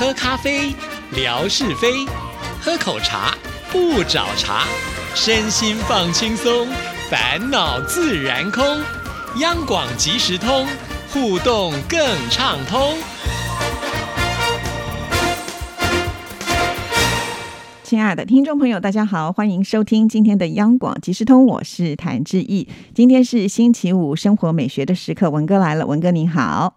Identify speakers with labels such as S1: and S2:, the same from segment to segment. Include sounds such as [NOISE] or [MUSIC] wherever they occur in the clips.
S1: 喝咖啡，聊是非；喝口茶，不找茬。身心放轻松，烦恼自然空。央广即时通，互动更畅通。
S2: 亲爱的听众朋友，大家好，欢迎收听今天的央广即时通，我是谭志毅。今天是星期五，生活美学的时刻，文哥来了，文哥您好。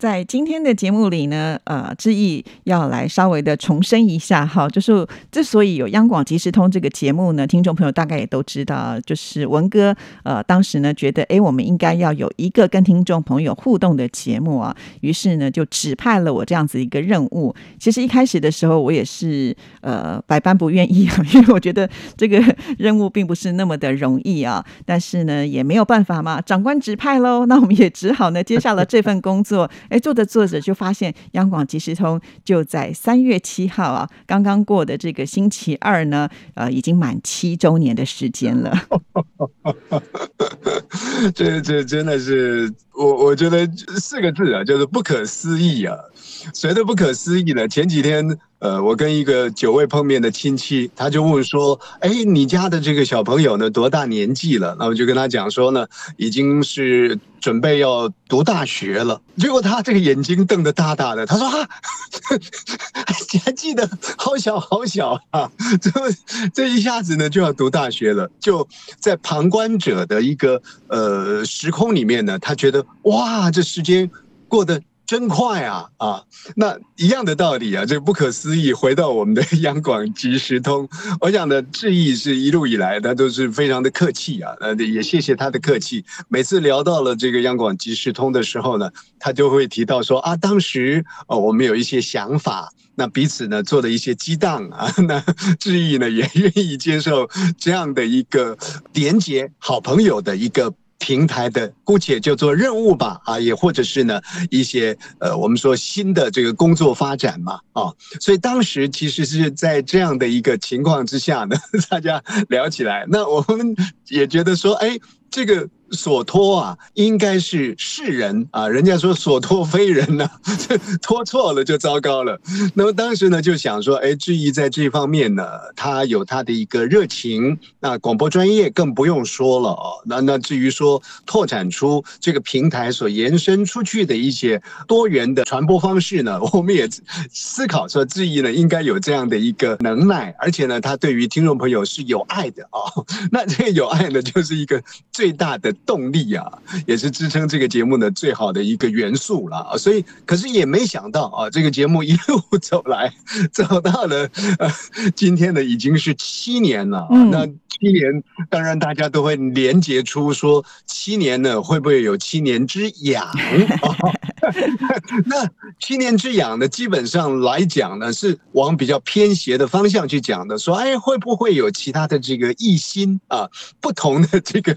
S2: 在今天的节目里呢，呃，志毅要来稍微的重申一下哈，就是之所以有央广即时通这个节目呢，听众朋友大概也都知道，就是文哥呃当时呢觉得，哎，我们应该要有一个跟听众朋友互动的节目啊，于是呢就指派了我这样子一个任务。其实一开始的时候，我也是呃百般不愿意啊，[LAUGHS] 因为我觉得这个任务并不是那么的容易啊，但是呢也没有办法嘛，长官指派喽，那我们也只好呢接下了这份工作。哎，做着做着就发现央广即时通就在三月七号啊，刚刚过的这个星期二呢，呃，已经满七周年的时间了。[LAUGHS]
S3: 这这真的是我我觉得四个字啊，就是不可思议啊。谁都不可思议呢？前几天，呃，我跟一个久未碰面的亲戚，他就问说：“哎，你家的这个小朋友呢，多大年纪了？”那我就跟他讲说呢，已经是准备要读大学了。[LAUGHS] 结果他这个眼睛瞪得大大的，他说：“啊，你 [LAUGHS] 还记得好小好小啊！这这一下子呢就要读大学了。”就在旁观者的一个呃时空里面呢，他觉得哇，这时间过得。真快啊啊！那一样的道理啊，这不可思议。回到我们的央广即时通，[LAUGHS] 我想的志毅是一路以来他都是非常的客气啊，呃，也谢谢他的客气。每次聊到了这个央广即时通的时候呢，他就会提到说啊，当时哦，我们有一些想法，那彼此呢做了一些激荡啊，[LAUGHS] 那志毅呢也愿意接受这样的一个连接好朋友的一个。平台的姑且叫做任务吧，啊，也或者是呢一些呃，我们说新的这个工作发展嘛，啊，所以当时其实是在这样的一个情况之下呢，[LAUGHS] 大家聊起来，那我们也觉得说，哎，这个。所托啊，应该是世人啊，人家说所托非人呐，[LAUGHS] 托错了就糟糕了。那么当时呢，就想说，哎，志毅在这方面呢，他有他的一个热情，那广播专业更不用说了哦。那那至于说拓展出这个平台所延伸出去的一些多元的传播方式呢，[LAUGHS] 我们也思考说，志毅呢应该有这样的一个能耐，而且呢，他对于听众朋友是有爱的哦。[LAUGHS] 那这个有爱呢，就是一个最大的。动力啊，也是支撑这个节目的最好的一个元素了啊！所以，可是也没想到啊，这个节目一路走来，走到了呃，今天的已经是七年了。那七年，当然大家都会连结出说，七年呢会不会有七年之痒？[LAUGHS] [LAUGHS] 那七年之痒呢，基本上来讲呢，是往比较偏斜的方向去讲的，说哎，会不会有其他的这个异心啊，不同的这个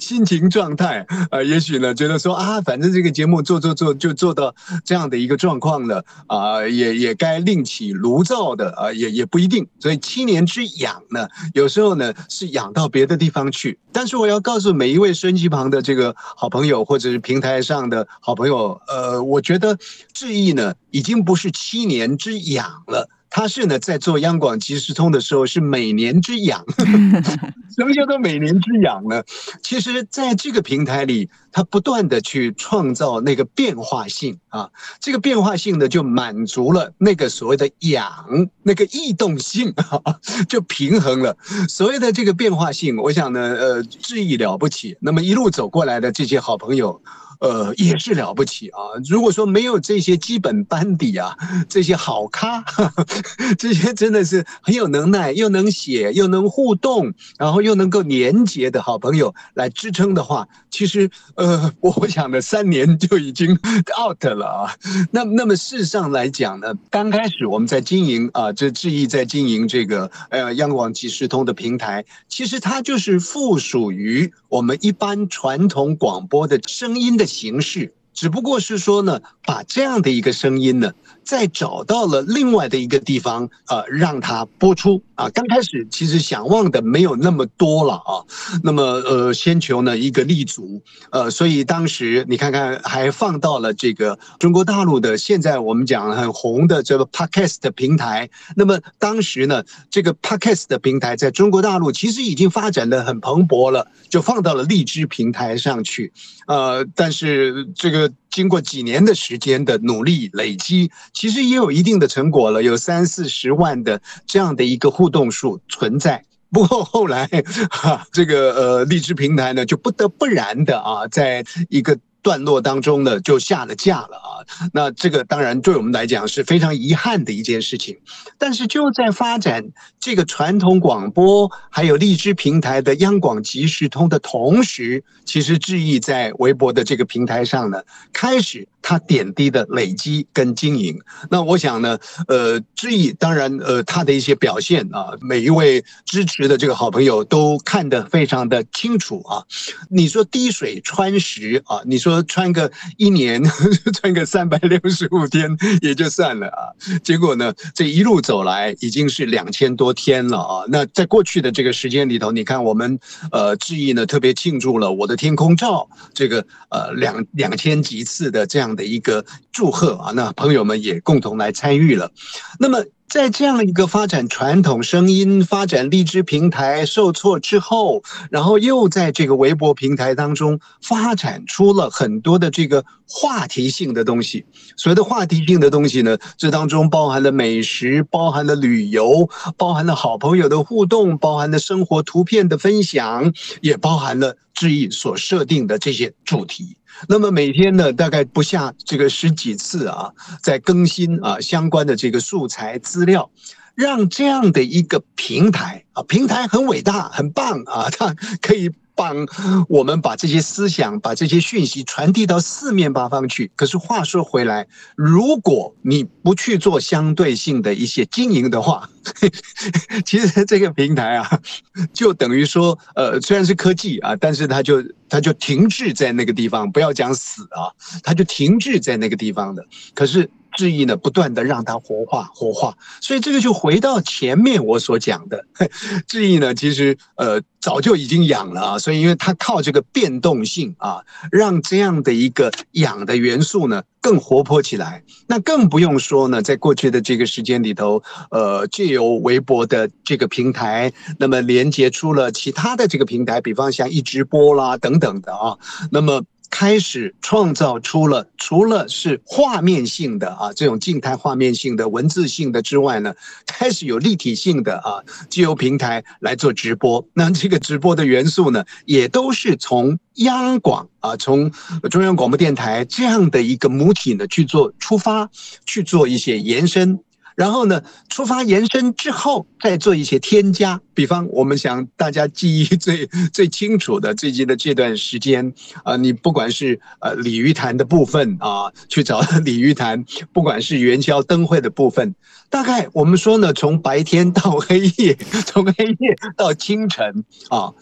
S3: 心情状态啊？也许呢，觉得说啊，[LAUGHS] 反正这个节目做做做就做到这样的一个状况了啊，也也该另起炉灶的啊，也也不一定。所以七年之痒呢，有时候呢是养到别的地方去。但是我要告诉每一位收音机旁的这个好朋友，或者是平台上的好朋友。呃，我觉得志毅呢，已经不是七年之痒了，他是呢在做央广即时通的时候是每年之痒。[LAUGHS] 什么叫做每年之痒呢？其实，在这个平台里，他不断的去创造那个变化性啊，这个变化性呢，就满足了那个所谓的痒，那个异动性啊，[LAUGHS] 就平衡了。所谓的这个变化性，我想呢，呃，志毅了不起。那么一路走过来的这些好朋友。呃，也是了不起啊！如果说没有这些基本班底啊，这些好咖，[LAUGHS] 这些真的是很有能耐，又能写，又能互动，然后又能够连接的好朋友来支撑的话，其实呃，我想的三年就已经 [LAUGHS] out 了啊。那那么事实上来讲呢，刚开始我们在经营啊，这智毅在经营这个呃央广即时通的平台，其实它就是附属于我们一般传统广播的声音的。形式只不过是说呢，把这样的一个声音呢，再找到了另外的一个地方，呃，让它播出啊。刚开始其实想望的没有那么多了啊，那么呃，先求呢一个立足，呃，所以当时你看看还放到了这个中国大陆的现在我们讲很红的这个 Podcast 平台。那么当时呢，这个 Podcast 的平台在中国大陆其实已经发展的很蓬勃了，就放到了荔枝平台上去，呃，但是这个。经过几年的时间的努力累积，其实也有一定的成果了，有三四十万的这样的一个互动数存在。不过后来，哈，这个呃荔枝平台呢，就不得不然的啊，在一个。段落当中呢，就下了架了啊。那这个当然对我们来讲是非常遗憾的一件事情。但是就在发展这个传统广播还有荔枝平台的央广即时通的同时，其实志毅在微博的这个平台上呢，开始他点滴的累积跟经营。那我想呢，呃，志毅当然呃他的一些表现啊，每一位支持的这个好朋友都看得非常的清楚啊。你说滴水穿石啊，你说。穿个一年，[LAUGHS] 穿个三百六十五天也就算了啊。结果呢，这一路走来已经是两千多天了啊。那在过去的这个时间里头，你看我们呃志毅呢特别庆祝了我的天空照这个呃两两千几次的这样的一个祝贺啊。那朋友们也共同来参与了。那么。在这样一个发展传统声音、发展荔枝平台受挫之后，然后又在这个微博平台当中发展出了很多的这个话题性的东西。所谓的话题性的东西呢，这当中包含了美食，包含了旅游，包含了好朋友的互动，包含了生活图片的分享，也包含了志毅所设定的这些主题。那么每天呢，大概不下这个十几次啊，在更新啊相关的这个素材资料，让这样的一个平台啊，平台很伟大，很棒啊，[LAUGHS] 它可以。帮我们把这些思想、把这些讯息传递到四面八方去。可是话说回来，如果你不去做相对性的一些经营的话，[LAUGHS] 其实这个平台啊，就等于说，呃，虽然是科技啊，但是它就它就停滞在那个地方。不要讲死啊，它就停滞在那个地方的。可是。质疑呢，不断的让它活化活化，所以这个就回到前面我所讲的，[LAUGHS] 质疑呢，其实呃早就已经养了啊，所以因为它靠这个变动性啊，让这样的一个养的元素呢更活泼起来。那更不用说呢，在过去的这个时间里头，呃，借由微博的这个平台，那么连接出了其他的这个平台，比方像一直播啦等等的啊，那么。开始创造出了除了是画面性的啊这种静态画面性的文字性的之外呢，开始有立体性的啊，既由平台来做直播。那这个直播的元素呢，也都是从央广啊，从中央广播电台这样的一个母体呢去做出发，去做一些延伸。然后呢，出发延伸之后，再做一些添加。比方，我们想大家记忆最 [LAUGHS] 最清楚的最近的这段时间啊，你不管是呃鲤鱼潭的部分啊，去找鲤鱼潭；[LAUGHS] 不管是元宵灯会的部分，大概我们说呢，从白天到黑夜，[LAUGHS] 从黑夜到清晨啊。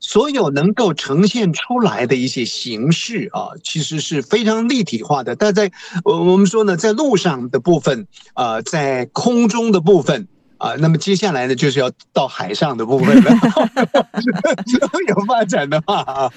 S3: 所有能够呈现出来的一些形式啊，其实是非常立体化的。但在我我们说呢，在路上的部分啊，在空中的部分啊，那么接下来呢，就是要到海上的部分了。[LAUGHS] 有发展的话啊，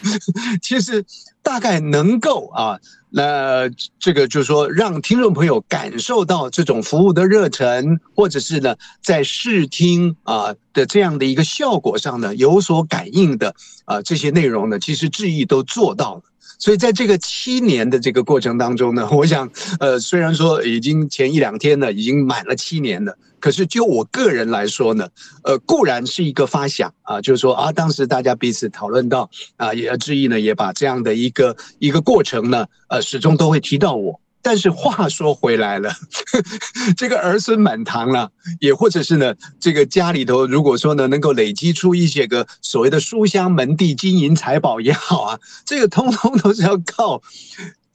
S3: 其实大概能够啊。那这个就是说，让听众朋友感受到这种服务的热忱，或者是呢，在视听啊的这样的一个效果上呢，有所感应的啊，这些内容呢，其实志毅都做到了。所以在这个七年的这个过程当中呢，[LAUGHS] 我想，呃，虽然说已经前一两天呢，已经满了七年了。可是就我个人来说呢，呃，固然是一个发想啊，就是说啊，当时大家彼此讨论到啊，也志毅呢也把这样的一个一个过程呢，呃，始终都会提到我。但是话说回来了，[LAUGHS] 这个儿孙满堂了，也或者是呢，这个家里头如果说呢，能够累积出一些个所谓的书香门第、金银财宝也好啊，这个通通都是要靠。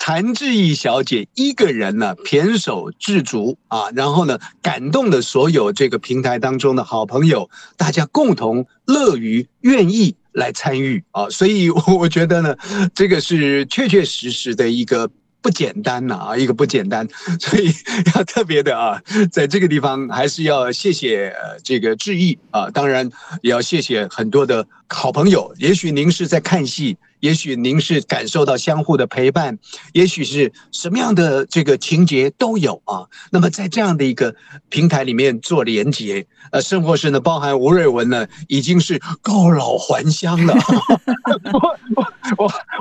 S3: 谭志毅小姐一个人呢，胼手胝足啊，然后呢，感动了所有这个平台当中的好朋友，大家共同乐于愿意来参与啊，所以我觉得呢，这个是确确实实的一个不简单呐啊，一个不简单，[LAUGHS] 所以要特别的啊，在这个地方还是要谢谢这个致意啊，当然也要谢谢很多的好朋友。也许您是在看戏，也许您是感受到相互的陪伴，也许是什么样的这个情节都有啊。那么在这样的一个平台里面做连接，呃，生活是呢，包含吴瑞文呢，已经是告老还乡了。[LAUGHS] 我我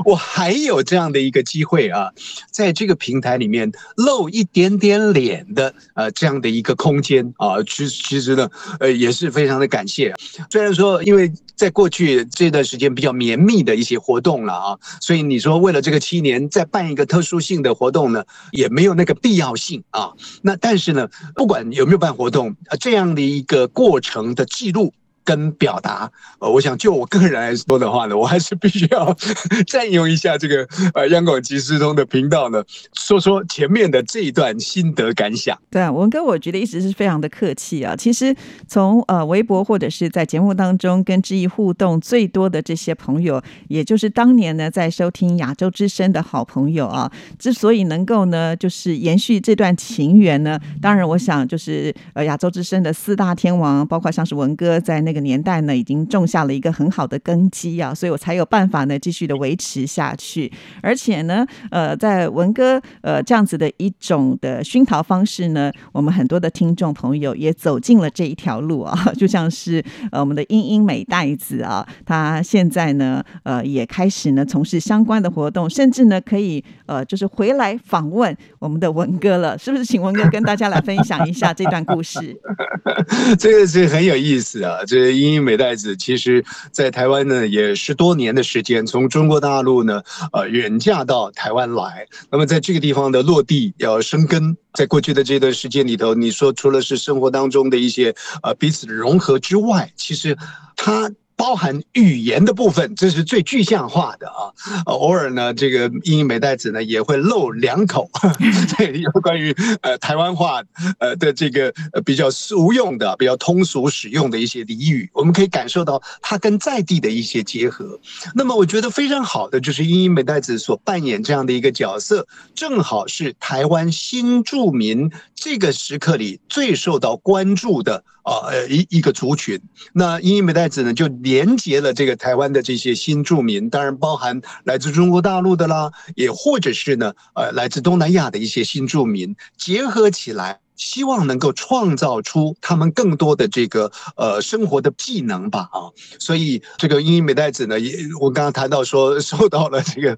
S3: 我还有这样的一个机会啊。在这个平台里面露一点点脸的呃这样的一个空间啊，其其实呢呃也是非常的感谢。虽然说因为在过去这段时间比较绵密的一些活动了啊，所以你说为了这个七年再办一个特殊性的活动呢，也没有那个必要性啊。那但是呢，不管有没有办活动啊，这样的一个过程的记录。跟表达，呃，我想就我个人来说的话呢，我还是必须要 [LAUGHS] 占用一下这个呃央广即时通的频道呢，说说前面的这一段心得感想。
S2: 对啊，文哥，我觉得一直是非常的客气啊。其实从呃微博或者是在节目当中跟志毅互动最多的这些朋友，也就是当年呢在收听亚洲之声的好朋友啊，之所以能够呢就是延续这段情缘呢，当然我想就是呃亚洲之声的四大天王，包括像是文哥在那个。年代呢，已经种下了一个很好的根基啊，所以我才有办法呢继续的维持下去。而且呢，呃，在文哥呃这样子的一种的熏陶方式呢，我们很多的听众朋友也走进了这一条路啊，[LAUGHS] 就像是呃我们的英英美袋子啊，他现在呢呃也开始呢从事相关的活动，甚至呢可以呃就是回来访问我们的文哥了，是不是？请文哥跟大家来分享一下这段故事。[LAUGHS]
S3: 这个是很有意思啊，英美代子，其实在台湾呢也十多年的时间，从中国大陆呢呃远嫁到台湾来，那么在这个地方的落地要生根，在过去的这段时间里头，你说除了是生活当中的一些呃彼此的融合之外，其实他。包含语言的部分，这是最具象化的啊。偶尔呢，这个英英美代子呢也会露两口，[LAUGHS] 这，有关于呃台湾话呃的这个比较俗用的、比较通俗使用的一些俚语，我们可以感受到它跟在地的一些结合。那么我觉得非常好的就是英英美代子所扮演这样的一个角色，正好是台湾新住民这个时刻里最受到关注的啊呃一一个族群。那英美代子呢就。连接了这个台湾的这些新住民，当然包含来自中国大陆的啦，也或者是呢，呃，来自东南亚的一些新住民，结合起来。希望能够创造出他们更多的这个呃生活的技能吧啊，所以这个英英美代子呢，也我刚刚谈到说受到了这个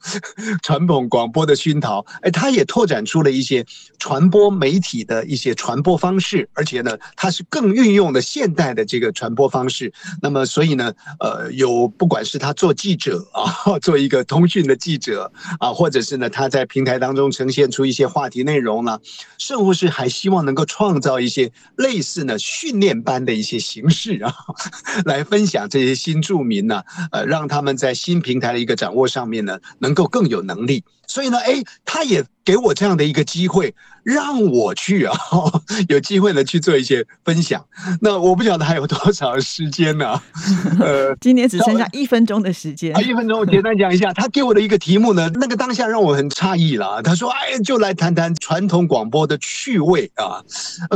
S3: 传统广播的熏陶，哎，他也拓展出了一些传播媒体的一些传播方式，而且呢，他是更运用了现代的这个传播方式。那么，所以呢，呃，有不管是他做记者啊，做一个通讯的记者啊，或者是呢他在平台当中呈现出一些话题内容呢，甚或是还希望。能够创造一些类似呢训练班的一些形式啊，[LAUGHS] 来分享这些新住民呢，呃，让他们在新平台的一个掌握上面呢，能够更有能力。所以呢，哎，他也给我这样的一个机会，让我去啊，[LAUGHS] 有机会呢去做一些分享。那我不晓得还有多少时间呢？
S2: 呃，[LAUGHS] 今天只剩下一分钟的时间。
S3: 啊，一分钟，我简单讲一下，他给我的一个题目呢，那个当下让我很诧异了。他说：“哎，就来谈谈传统广播的趣味啊，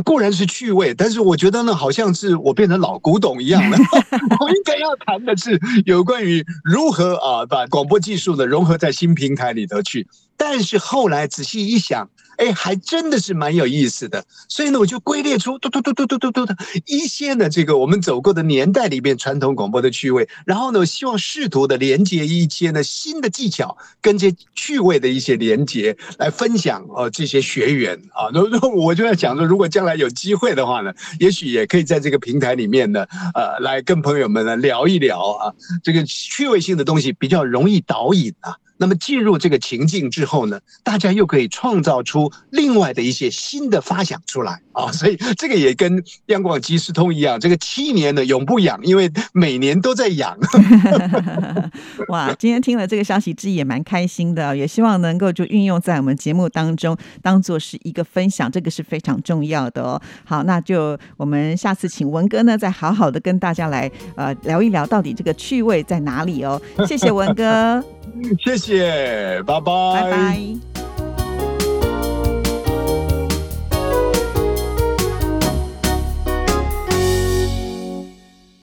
S3: 固然是趣味，但是我觉得呢，好像是我变成老古董一样了。[LAUGHS] 我应该要谈的是有关于如何啊，把广播技术呢融合在新平台里头去。”但是后来仔细一想，哎，还真的是蛮有意思的。所以呢，我就归列出嘟嘟嘟嘟嘟嘟嘟的一些呢，这个我们走过的年代里边传统广播的趣味。然后呢，我希望试图的连接一些呢新的技巧跟这趣味的一些连接来分享哦，这些学员啊。然后 [LAUGHS] 我就在想说，如果将来有机会的话呢，也许也可以在这个平台里面呢，呃，来跟朋友们呢聊一聊啊，这个趣味性的东西比较容易导引啊。那么进入这个情境之后呢，大家又可以创造出另外的一些新的发想出来。啊！[LAUGHS] 所以这个也跟央广即时通一样，这个七年的永不养，因为每年都在养。[LAUGHS] [LAUGHS]
S2: 哇，今天听了这个消息，之也蛮开心的，也希望能够就运用在我们节目当中，当做是一个分享，这个是非常重要的哦。好，那就我们下次请文哥呢，再好好的跟大家来呃聊一聊，到底这个趣味在哪里哦。谢谢文哥。
S3: 谢谢，拜拜，
S2: 拜拜。